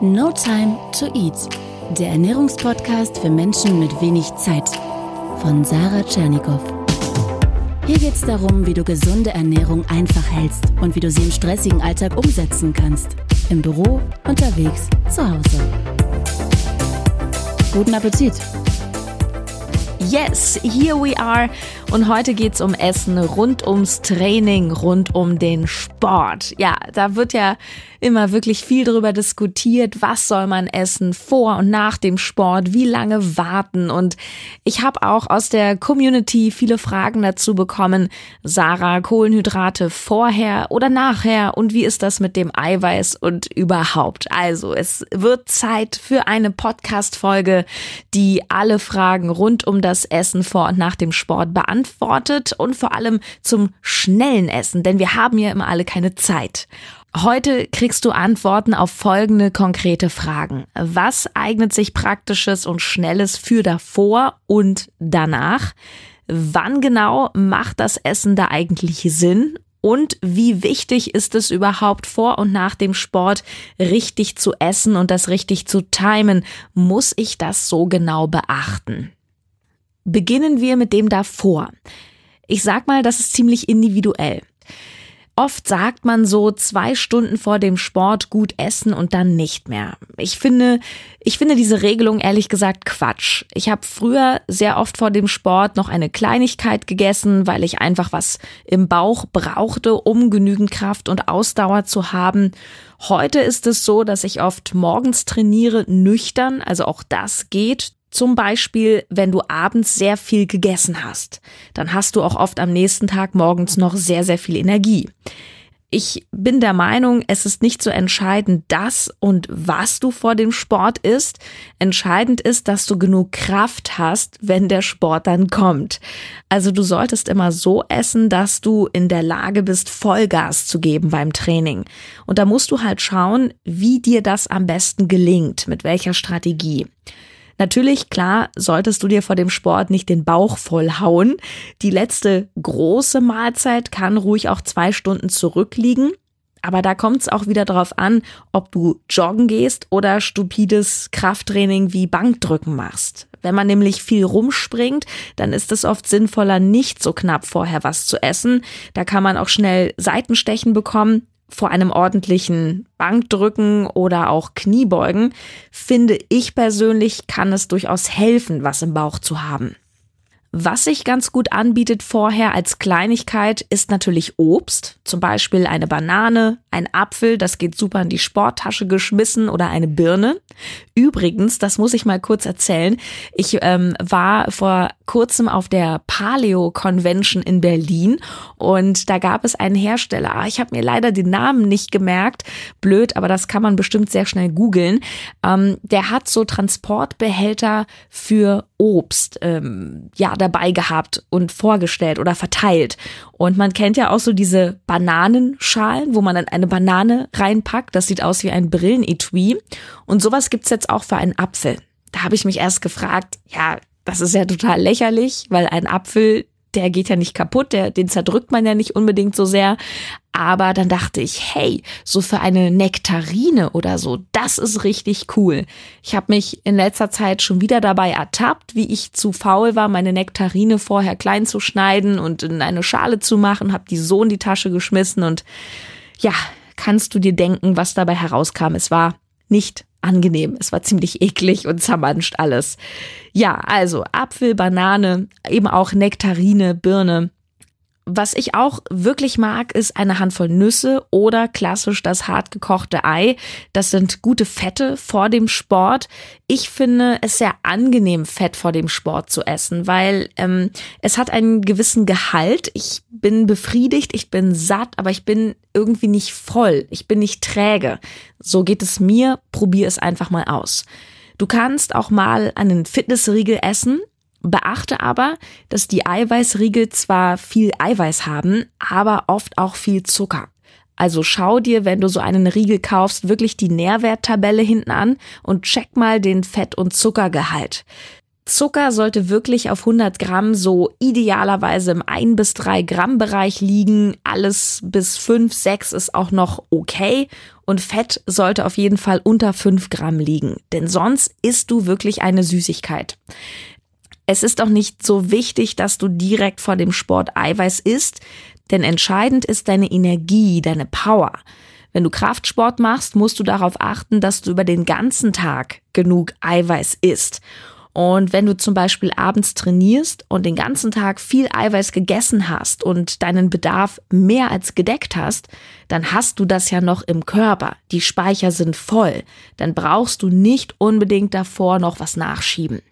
No Time to Eat, der Ernährungspodcast für Menschen mit wenig Zeit von Sarah Tschernikow. Hier geht es darum, wie du gesunde Ernährung einfach hältst und wie du sie im stressigen Alltag umsetzen kannst. Im Büro, unterwegs, zu Hause. Guten Appetit! Yes, here we are. Und heute geht's um Essen rund ums Training, rund um den Sport. Ja, da wird ja immer wirklich viel darüber diskutiert, was soll man essen vor und nach dem Sport, wie lange warten. Und ich habe auch aus der Community viele Fragen dazu bekommen. Sarah, Kohlenhydrate vorher oder nachher und wie ist das mit dem Eiweiß und überhaupt? Also, es wird Zeit für eine Podcast-Folge, die alle Fragen rund um das Essen vor und nach dem Sport beantwortet und vor allem zum schnellen Essen, denn wir haben ja immer alle keine Zeit. Heute kriegst du Antworten auf folgende konkrete Fragen. Was eignet sich praktisches und schnelles für davor und danach? Wann genau macht das Essen da eigentlich Sinn? Und wie wichtig ist es überhaupt vor und nach dem Sport richtig zu essen und das richtig zu timen? Muss ich das so genau beachten? Beginnen wir mit dem davor. Ich sag mal, das ist ziemlich individuell. Oft sagt man so zwei Stunden vor dem Sport gut essen und dann nicht mehr. Ich finde, ich finde diese Regelung ehrlich gesagt Quatsch. Ich habe früher sehr oft vor dem Sport noch eine Kleinigkeit gegessen, weil ich einfach was im Bauch brauchte, um genügend Kraft und Ausdauer zu haben. Heute ist es so, dass ich oft morgens trainiere, nüchtern, also auch das geht, zum Beispiel, wenn du abends sehr viel gegessen hast, dann hast du auch oft am nächsten Tag morgens noch sehr, sehr viel Energie. Ich bin der Meinung, es ist nicht so entscheidend, das und was du vor dem Sport isst. Entscheidend ist, dass du genug Kraft hast, wenn der Sport dann kommt. Also du solltest immer so essen, dass du in der Lage bist, Vollgas zu geben beim Training. Und da musst du halt schauen, wie dir das am besten gelingt, mit welcher Strategie. Natürlich, klar, solltest du dir vor dem Sport nicht den Bauch vollhauen. Die letzte große Mahlzeit kann ruhig auch zwei Stunden zurückliegen. Aber da kommt es auch wieder darauf an, ob du joggen gehst oder stupides Krafttraining wie Bankdrücken machst. Wenn man nämlich viel rumspringt, dann ist es oft sinnvoller, nicht so knapp vorher was zu essen. Da kann man auch schnell Seitenstechen bekommen vor einem ordentlichen Bankdrücken oder auch Kniebeugen, finde ich persönlich, kann es durchaus helfen, was im Bauch zu haben. Was sich ganz gut anbietet vorher als Kleinigkeit ist natürlich Obst, zum Beispiel eine Banane, ein Apfel, das geht super in die Sporttasche geschmissen oder eine Birne. Übrigens, das muss ich mal kurz erzählen, ich ähm, war vor kurzem auf der Paleo Convention in Berlin und da gab es einen Hersteller. Ich habe mir leider den Namen nicht gemerkt, blöd, aber das kann man bestimmt sehr schnell googeln. Ähm, der hat so Transportbehälter für Obst ähm, ja dabei gehabt und vorgestellt oder verteilt. Und man kennt ja auch so diese Bananenschalen, wo man dann eine Banane reinpackt. Das sieht aus wie ein Brillenetui. Und sowas gibt's jetzt auch für einen Apfel. Da habe ich mich erst gefragt, ja, das ist ja total lächerlich, weil ein Apfel, der geht ja nicht kaputt, der, den zerdrückt man ja nicht unbedingt so sehr. Aber dann dachte ich, hey, so für eine Nektarine oder so, das ist richtig cool. Ich habe mich in letzter Zeit schon wieder dabei ertappt, wie ich zu faul war, meine Nektarine vorher klein zu schneiden und in eine Schale zu machen, habe die so in die Tasche geschmissen und ja, kannst du dir denken, was dabei herauskam? Es war nicht angenehm. Es war ziemlich eklig und zermanscht alles. Ja, also Apfel, Banane, eben auch Nektarine, Birne. Was ich auch wirklich mag, ist eine Handvoll Nüsse oder klassisch das hart gekochte Ei. Das sind gute Fette vor dem Sport. Ich finde es sehr angenehm, Fett vor dem Sport zu essen, weil ähm, es hat einen gewissen Gehalt. Ich bin befriedigt, ich bin satt, aber ich bin irgendwie nicht voll. Ich bin nicht träge. So geht es mir. Probier es einfach mal aus. Du kannst auch mal einen Fitnessriegel essen. Beachte aber, dass die Eiweißriegel zwar viel Eiweiß haben, aber oft auch viel Zucker. Also schau dir, wenn du so einen Riegel kaufst, wirklich die Nährwerttabelle hinten an und check mal den Fett- und Zuckergehalt. Zucker sollte wirklich auf 100 Gramm so idealerweise im 1 bis 3 Gramm Bereich liegen. Alles bis 5, 6 ist auch noch okay. Und Fett sollte auf jeden Fall unter 5 Gramm liegen. Denn sonst isst du wirklich eine Süßigkeit. Es ist auch nicht so wichtig, dass du direkt vor dem Sport Eiweiß isst, denn entscheidend ist deine Energie, deine Power. Wenn du Kraftsport machst, musst du darauf achten, dass du über den ganzen Tag genug Eiweiß isst. Und wenn du zum Beispiel abends trainierst und den ganzen Tag viel Eiweiß gegessen hast und deinen Bedarf mehr als gedeckt hast, dann hast du das ja noch im Körper. Die Speicher sind voll. Dann brauchst du nicht unbedingt davor noch was nachschieben.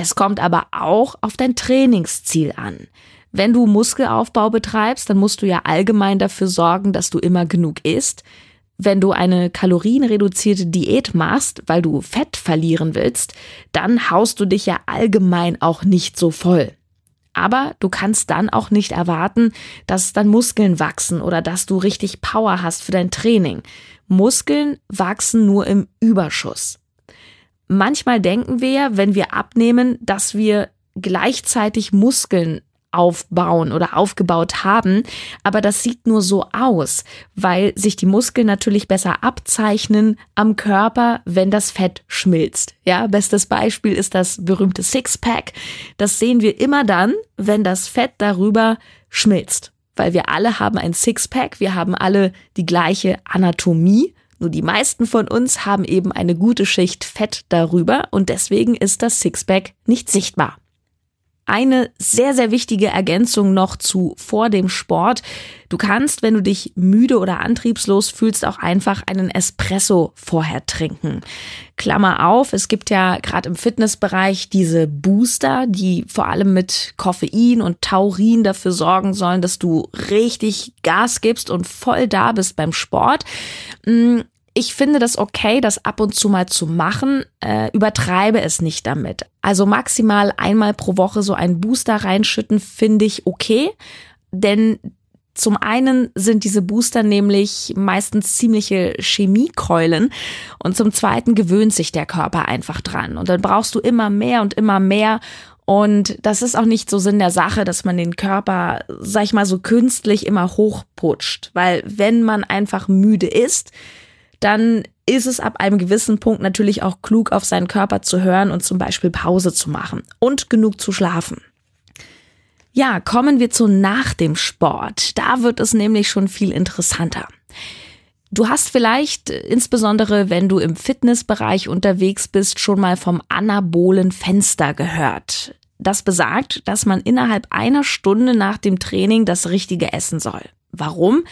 Es kommt aber auch auf dein Trainingsziel an. Wenn du Muskelaufbau betreibst, dann musst du ja allgemein dafür sorgen, dass du immer genug isst wenn du eine kalorienreduzierte Diät machst, weil du Fett verlieren willst, dann haust du dich ja allgemein auch nicht so voll. Aber du kannst dann auch nicht erwarten, dass dann Muskeln wachsen oder dass du richtig Power hast für dein Training. Muskeln wachsen nur im Überschuss. Manchmal denken wir, wenn wir abnehmen, dass wir gleichzeitig Muskeln aufbauen oder aufgebaut haben. Aber das sieht nur so aus, weil sich die Muskeln natürlich besser abzeichnen am Körper, wenn das Fett schmilzt. Ja, bestes Beispiel ist das berühmte Sixpack. Das sehen wir immer dann, wenn das Fett darüber schmilzt. Weil wir alle haben ein Sixpack, wir haben alle die gleiche Anatomie. Nur die meisten von uns haben eben eine gute Schicht Fett darüber und deswegen ist das Sixpack nicht sichtbar eine sehr, sehr wichtige Ergänzung noch zu vor dem Sport. Du kannst, wenn du dich müde oder antriebslos fühlst, auch einfach einen Espresso vorher trinken. Klammer auf, es gibt ja gerade im Fitnessbereich diese Booster, die vor allem mit Koffein und Taurin dafür sorgen sollen, dass du richtig Gas gibst und voll da bist beim Sport. Ich finde das okay, das ab und zu mal zu machen, äh, übertreibe es nicht damit. Also maximal einmal pro Woche so einen Booster reinschütten, finde ich okay, denn zum einen sind diese Booster nämlich meistens ziemliche Chemiekeulen und zum zweiten gewöhnt sich der Körper einfach dran. Und dann brauchst du immer mehr und immer mehr. Und das ist auch nicht so Sinn der Sache, dass man den Körper, sag ich mal, so künstlich immer hochputscht, weil wenn man einfach müde ist, dann ist es ab einem gewissen Punkt natürlich auch klug, auf seinen Körper zu hören und zum Beispiel Pause zu machen und genug zu schlafen. Ja, kommen wir zu nach dem Sport. Da wird es nämlich schon viel interessanter. Du hast vielleicht, insbesondere wenn du im Fitnessbereich unterwegs bist, schon mal vom anabolen Fenster gehört. Das besagt, dass man innerhalb einer Stunde nach dem Training das Richtige essen soll. Warum?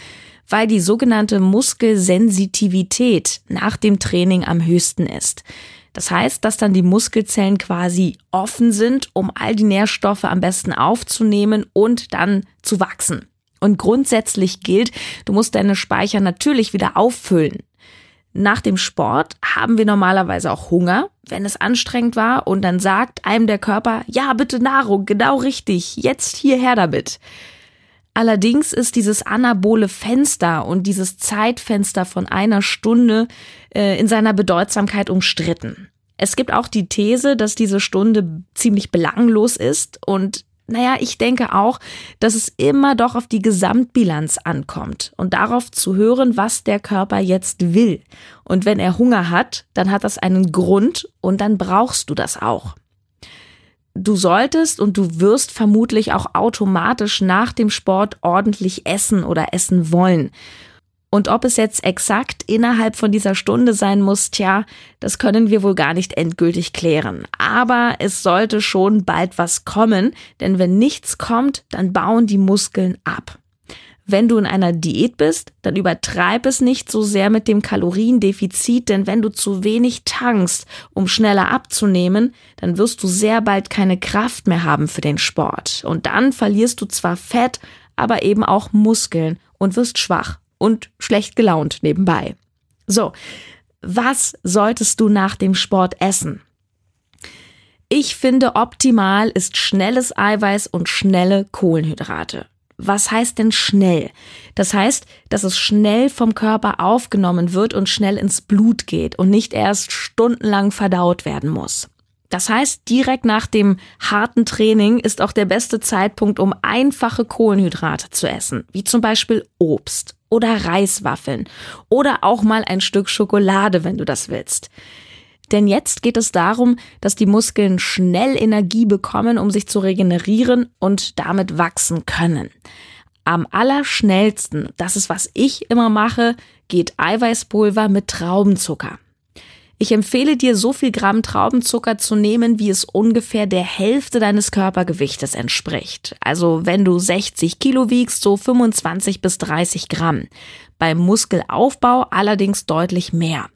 Weil die sogenannte Muskelsensitivität nach dem Training am höchsten ist. Das heißt, dass dann die Muskelzellen quasi offen sind, um all die Nährstoffe am besten aufzunehmen und dann zu wachsen. Und grundsätzlich gilt, du musst deine Speicher natürlich wieder auffüllen. Nach dem Sport haben wir normalerweise auch Hunger, wenn es anstrengend war, und dann sagt einem der Körper, ja, bitte Nahrung, genau richtig, jetzt hierher damit. Allerdings ist dieses anabole Fenster und dieses Zeitfenster von einer Stunde äh, in seiner Bedeutsamkeit umstritten. Es gibt auch die These, dass diese Stunde ziemlich belanglos ist und naja, ich denke auch, dass es immer doch auf die Gesamtbilanz ankommt und darauf zu hören, was der Körper jetzt will. Und wenn er Hunger hat, dann hat das einen Grund und dann brauchst du das auch du solltest und du wirst vermutlich auch automatisch nach dem Sport ordentlich essen oder essen wollen. Und ob es jetzt exakt innerhalb von dieser Stunde sein muss, tja, das können wir wohl gar nicht endgültig klären. Aber es sollte schon bald was kommen, denn wenn nichts kommt, dann bauen die Muskeln ab. Wenn du in einer Diät bist, dann übertreib es nicht so sehr mit dem Kaloriendefizit, denn wenn du zu wenig tankst, um schneller abzunehmen, dann wirst du sehr bald keine Kraft mehr haben für den Sport. Und dann verlierst du zwar Fett, aber eben auch Muskeln und wirst schwach und schlecht gelaunt nebenbei. So, was solltest du nach dem Sport essen? Ich finde optimal ist schnelles Eiweiß und schnelle Kohlenhydrate was heißt denn schnell? Das heißt, dass es schnell vom Körper aufgenommen wird und schnell ins Blut geht und nicht erst stundenlang verdaut werden muss. Das heißt, direkt nach dem harten Training ist auch der beste Zeitpunkt, um einfache Kohlenhydrate zu essen, wie zum Beispiel Obst oder Reiswaffeln oder auch mal ein Stück Schokolade, wenn du das willst. Denn jetzt geht es darum, dass die Muskeln schnell Energie bekommen, um sich zu regenerieren und damit wachsen können. Am allerschnellsten, das ist was ich immer mache, geht Eiweißpulver mit Traubenzucker. Ich empfehle dir, so viel Gramm Traubenzucker zu nehmen, wie es ungefähr der Hälfte deines Körpergewichtes entspricht. Also wenn du 60 Kilo wiegst, so 25 bis 30 Gramm. Beim Muskelaufbau allerdings deutlich mehr.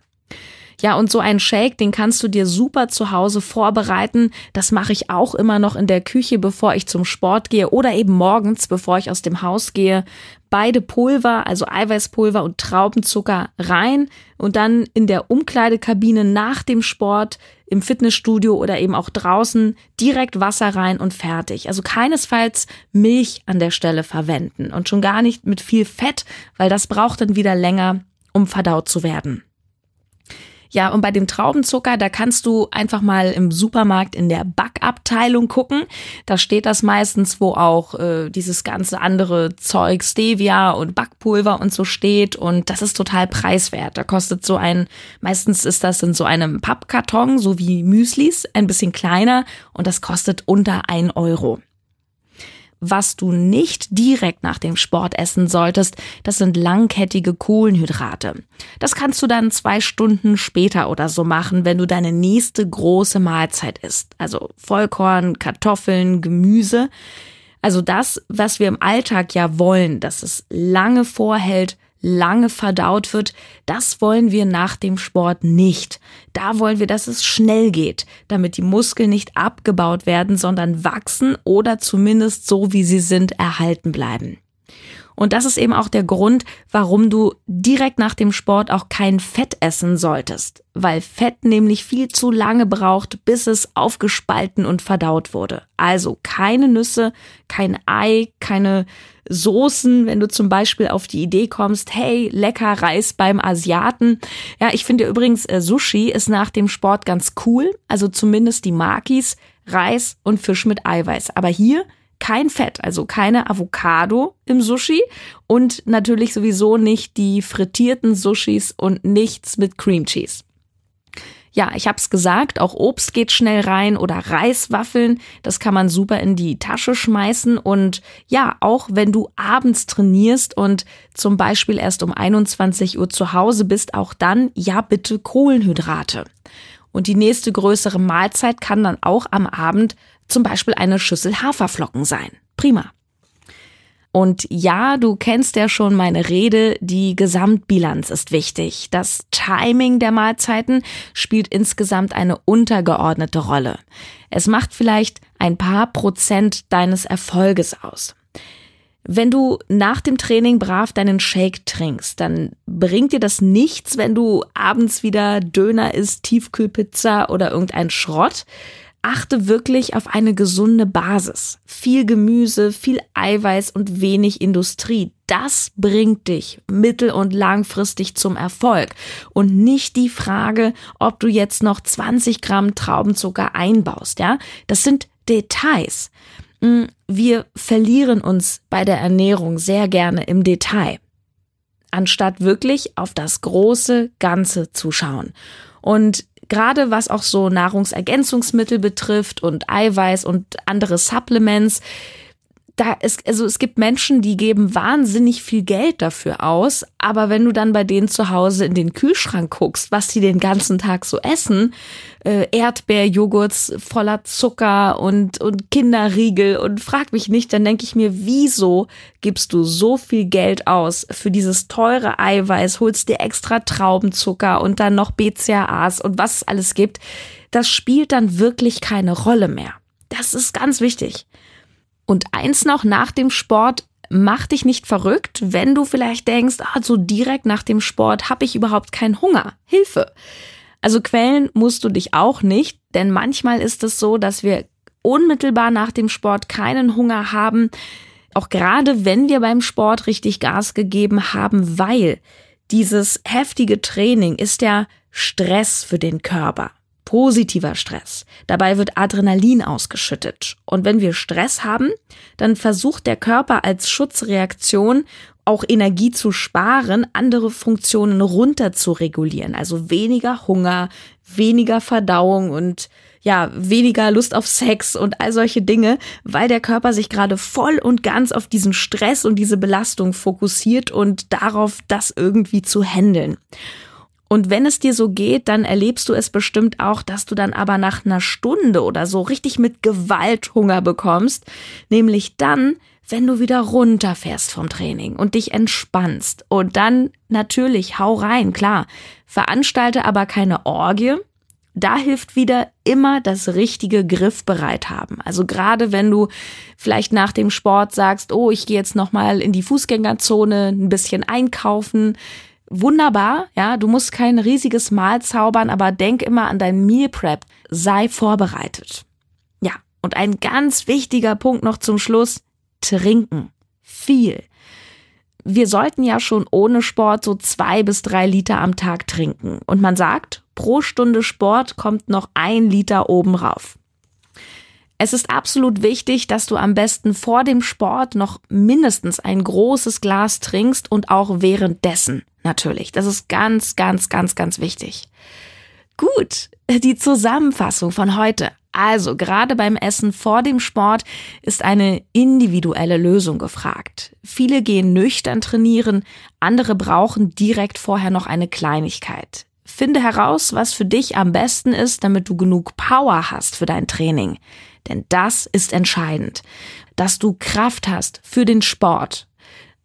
Ja, und so ein Shake, den kannst du dir super zu Hause vorbereiten. Das mache ich auch immer noch in der Küche, bevor ich zum Sport gehe oder eben morgens, bevor ich aus dem Haus gehe. Beide Pulver, also Eiweißpulver und Traubenzucker rein und dann in der Umkleidekabine nach dem Sport im Fitnessstudio oder eben auch draußen direkt Wasser rein und fertig. Also keinesfalls Milch an der Stelle verwenden und schon gar nicht mit viel Fett, weil das braucht dann wieder länger, um verdaut zu werden. Ja, und bei dem Traubenzucker, da kannst du einfach mal im Supermarkt in der Backabteilung gucken. Da steht das meistens, wo auch äh, dieses ganze andere Zeug, Stevia und Backpulver und so steht. Und das ist total preiswert. Da kostet so ein, meistens ist das in so einem Pappkarton, so wie Müslis, ein bisschen kleiner. Und das kostet unter ein Euro. Was du nicht direkt nach dem Sport essen solltest, das sind langkettige Kohlenhydrate. Das kannst du dann zwei Stunden später oder so machen, wenn du deine nächste große Mahlzeit isst. Also Vollkorn, Kartoffeln, Gemüse. Also das, was wir im Alltag ja wollen, dass es lange vorhält, lange verdaut wird, das wollen wir nach dem Sport nicht. Da wollen wir, dass es schnell geht, damit die Muskeln nicht abgebaut werden, sondern wachsen oder zumindest so, wie sie sind, erhalten bleiben. Und das ist eben auch der Grund, warum du direkt nach dem Sport auch kein Fett essen solltest, weil Fett nämlich viel zu lange braucht, bis es aufgespalten und verdaut wurde. Also keine Nüsse, kein Ei, keine Soßen, wenn du zum Beispiel auf die Idee kommst, hey, lecker Reis beim Asiaten. Ja, ich finde übrigens, äh, Sushi ist nach dem Sport ganz cool, also zumindest die Makis, Reis und Fisch mit Eiweiß. Aber hier kein Fett, also keine Avocado im Sushi und natürlich sowieso nicht die frittierten Sushis und nichts mit Cream Cheese. Ja, ich hab's gesagt, auch Obst geht schnell rein oder Reiswaffeln, das kann man super in die Tasche schmeißen und ja, auch wenn du abends trainierst und zum Beispiel erst um 21 Uhr zu Hause bist, auch dann ja bitte Kohlenhydrate. Und die nächste größere Mahlzeit kann dann auch am Abend zum Beispiel eine Schüssel Haferflocken sein. Prima. Und ja, du kennst ja schon meine Rede, die Gesamtbilanz ist wichtig. Das Timing der Mahlzeiten spielt insgesamt eine untergeordnete Rolle. Es macht vielleicht ein paar Prozent deines Erfolges aus. Wenn du nach dem Training brav deinen Shake trinkst, dann bringt dir das nichts, wenn du abends wieder Döner isst, Tiefkühlpizza oder irgendein Schrott achte wirklich auf eine gesunde Basis. Viel Gemüse, viel Eiweiß und wenig Industrie. Das bringt dich mittel- und langfristig zum Erfolg. Und nicht die Frage, ob du jetzt noch 20 Gramm Traubenzucker einbaust, ja? Das sind Details. Wir verlieren uns bei der Ernährung sehr gerne im Detail, anstatt wirklich auf das große Ganze zu schauen. Und gerade was auch so Nahrungsergänzungsmittel betrifft und Eiweiß und andere Supplements, da ist, also es gibt Menschen, die geben wahnsinnig viel Geld dafür aus, aber wenn du dann bei denen zu Hause in den Kühlschrank guckst, was die den ganzen Tag so essen, äh, Erdbeerjoghurts voller Zucker und, und Kinderriegel und frag mich nicht, dann denke ich mir, wieso gibst du so viel Geld aus für dieses teure Eiweiß, holst dir extra Traubenzucker und dann noch BCAAs und was es alles gibt, das spielt dann wirklich keine Rolle mehr. Das ist ganz wichtig. Und eins noch nach dem Sport, mach dich nicht verrückt, wenn du vielleicht denkst, ah, so direkt nach dem Sport habe ich überhaupt keinen Hunger. Hilfe. Also quälen musst du dich auch nicht, denn manchmal ist es so, dass wir unmittelbar nach dem Sport keinen Hunger haben, auch gerade wenn wir beim Sport richtig Gas gegeben haben, weil dieses heftige Training ist ja Stress für den Körper. Positiver Stress. Dabei wird Adrenalin ausgeschüttet. Und wenn wir Stress haben, dann versucht der Körper als Schutzreaktion auch Energie zu sparen, andere Funktionen runter zu regulieren. Also weniger Hunger, weniger Verdauung und ja, weniger Lust auf Sex und all solche Dinge, weil der Körper sich gerade voll und ganz auf diesen Stress und diese Belastung fokussiert und darauf, das irgendwie zu handeln. Und wenn es dir so geht, dann erlebst du es bestimmt auch, dass du dann aber nach einer Stunde oder so richtig mit Gewalt Hunger bekommst, nämlich dann, wenn du wieder runterfährst vom Training und dich entspannst. Und dann natürlich hau rein, klar. Veranstalte aber keine Orgie. Da hilft wieder immer das richtige Griffbereit haben. Also gerade wenn du vielleicht nach dem Sport sagst, oh, ich gehe jetzt noch mal in die Fußgängerzone, ein bisschen einkaufen, wunderbar, ja, du musst kein riesiges Mahl zaubern, aber denk immer an dein Meal Prep, sei vorbereitet. Ja, und ein ganz wichtiger Punkt noch zum Schluss, trinken. Viel. Wir sollten ja schon ohne Sport so zwei bis drei Liter am Tag trinken. Und man sagt, pro Stunde Sport kommt noch ein Liter oben rauf. Es ist absolut wichtig, dass du am besten vor dem Sport noch mindestens ein großes Glas trinkst und auch währenddessen natürlich. Das ist ganz, ganz, ganz, ganz wichtig. Gut, die Zusammenfassung von heute. Also, gerade beim Essen vor dem Sport ist eine individuelle Lösung gefragt. Viele gehen nüchtern trainieren, andere brauchen direkt vorher noch eine Kleinigkeit. Finde heraus, was für dich am besten ist, damit du genug Power hast für dein Training. Denn das ist entscheidend, dass du Kraft hast für den Sport,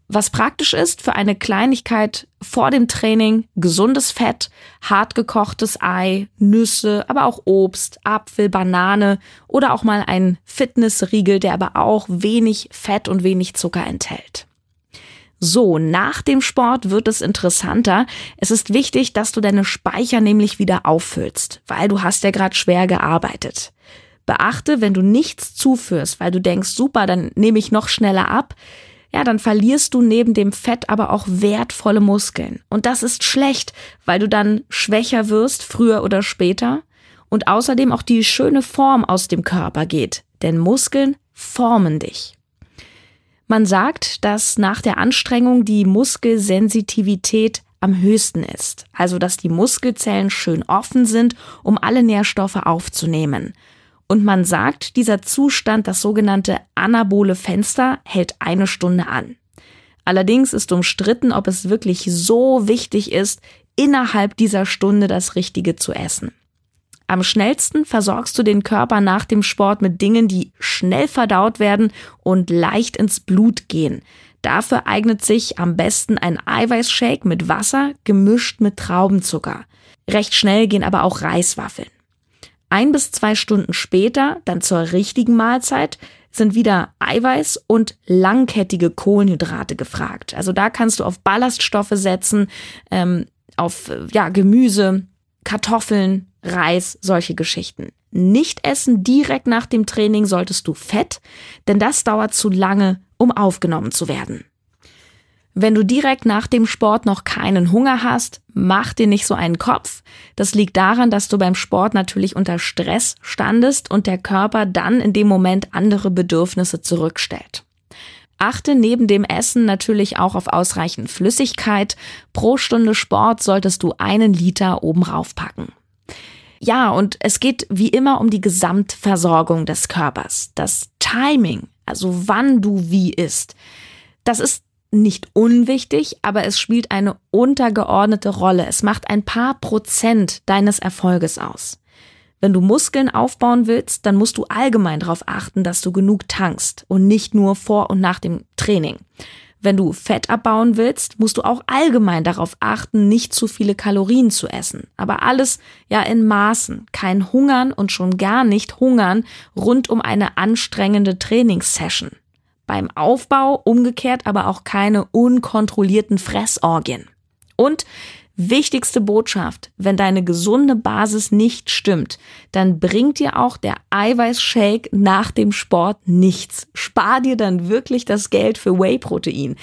was praktisch ist für eine Kleinigkeit vor dem Training, gesundes Fett, hart gekochtes Ei, Nüsse, aber auch Obst, Apfel, Banane oder auch mal ein Fitnessriegel, der aber auch wenig Fett und wenig Zucker enthält. So, nach dem Sport wird es interessanter. Es ist wichtig, dass du deine Speicher nämlich wieder auffüllst, weil du hast ja gerade schwer gearbeitet. Beachte, wenn du nichts zuführst, weil du denkst, super, dann nehme ich noch schneller ab, ja, dann verlierst du neben dem Fett aber auch wertvolle Muskeln. Und das ist schlecht, weil du dann schwächer wirst, früher oder später. Und außerdem auch die schöne Form aus dem Körper geht. Denn Muskeln formen dich. Man sagt, dass nach der Anstrengung die Muskelsensitivität am höchsten ist. Also, dass die Muskelzellen schön offen sind, um alle Nährstoffe aufzunehmen. Und man sagt, dieser Zustand, das sogenannte anabole Fenster, hält eine Stunde an. Allerdings ist umstritten, ob es wirklich so wichtig ist, innerhalb dieser Stunde das Richtige zu essen. Am schnellsten versorgst du den Körper nach dem Sport mit Dingen, die schnell verdaut werden und leicht ins Blut gehen. Dafür eignet sich am besten ein Eiweißshake mit Wasser gemischt mit Traubenzucker. Recht schnell gehen aber auch Reiswaffeln. Ein bis zwei Stunden später, dann zur richtigen Mahlzeit, sind wieder Eiweiß und langkettige Kohlenhydrate gefragt. Also da kannst du auf Ballaststoffe setzen, ähm, auf ja, Gemüse, Kartoffeln, Reis, solche Geschichten. Nicht essen direkt nach dem Training solltest du Fett, denn das dauert zu lange, um aufgenommen zu werden. Wenn du direkt nach dem Sport noch keinen Hunger hast, mach dir nicht so einen Kopf. Das liegt daran, dass du beim Sport natürlich unter Stress standest und der Körper dann in dem Moment andere Bedürfnisse zurückstellt. Achte neben dem Essen natürlich auch auf ausreichend Flüssigkeit. Pro Stunde Sport solltest du einen Liter oben raufpacken. Ja, und es geht wie immer um die Gesamtversorgung des Körpers. Das Timing, also wann du wie isst. Das ist nicht unwichtig, aber es spielt eine untergeordnete Rolle. Es macht ein paar Prozent deines Erfolges aus. Wenn du Muskeln aufbauen willst, dann musst du allgemein darauf achten, dass du genug tankst und nicht nur vor und nach dem Training. Wenn du Fett abbauen willst, musst du auch allgemein darauf achten, nicht zu viele Kalorien zu essen. Aber alles ja in Maßen. Kein Hungern und schon gar nicht Hungern rund um eine anstrengende Trainingssession beim Aufbau, umgekehrt aber auch keine unkontrollierten Fressorgien. Und wichtigste Botschaft, wenn deine gesunde Basis nicht stimmt, dann bringt dir auch der Eiweißshake nach dem Sport nichts. Spar dir dann wirklich das Geld für Whey-Protein.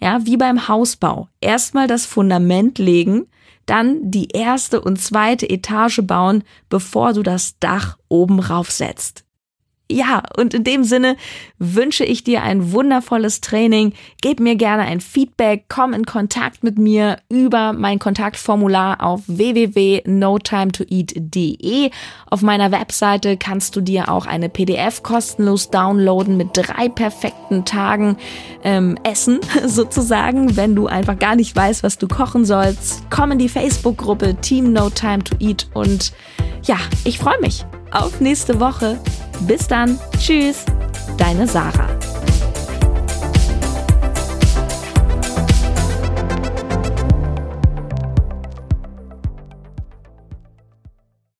Ja, wie beim Hausbau. Erstmal das Fundament legen, dann die erste und zweite Etage bauen, bevor du das Dach oben raufsetzt. Ja, und in dem Sinne wünsche ich dir ein wundervolles Training. Gib mir gerne ein Feedback, komm in Kontakt mit mir über mein Kontaktformular auf www.notimetoeat.de. Auf meiner Webseite kannst du dir auch eine PDF kostenlos downloaden mit drei perfekten Tagen ähm, Essen sozusagen, wenn du einfach gar nicht weißt, was du kochen sollst. Komm in die Facebook-Gruppe Team No Time to Eat und ja, ich freue mich auf nächste Woche. Bis dann. Tschüss. Deine Sarah.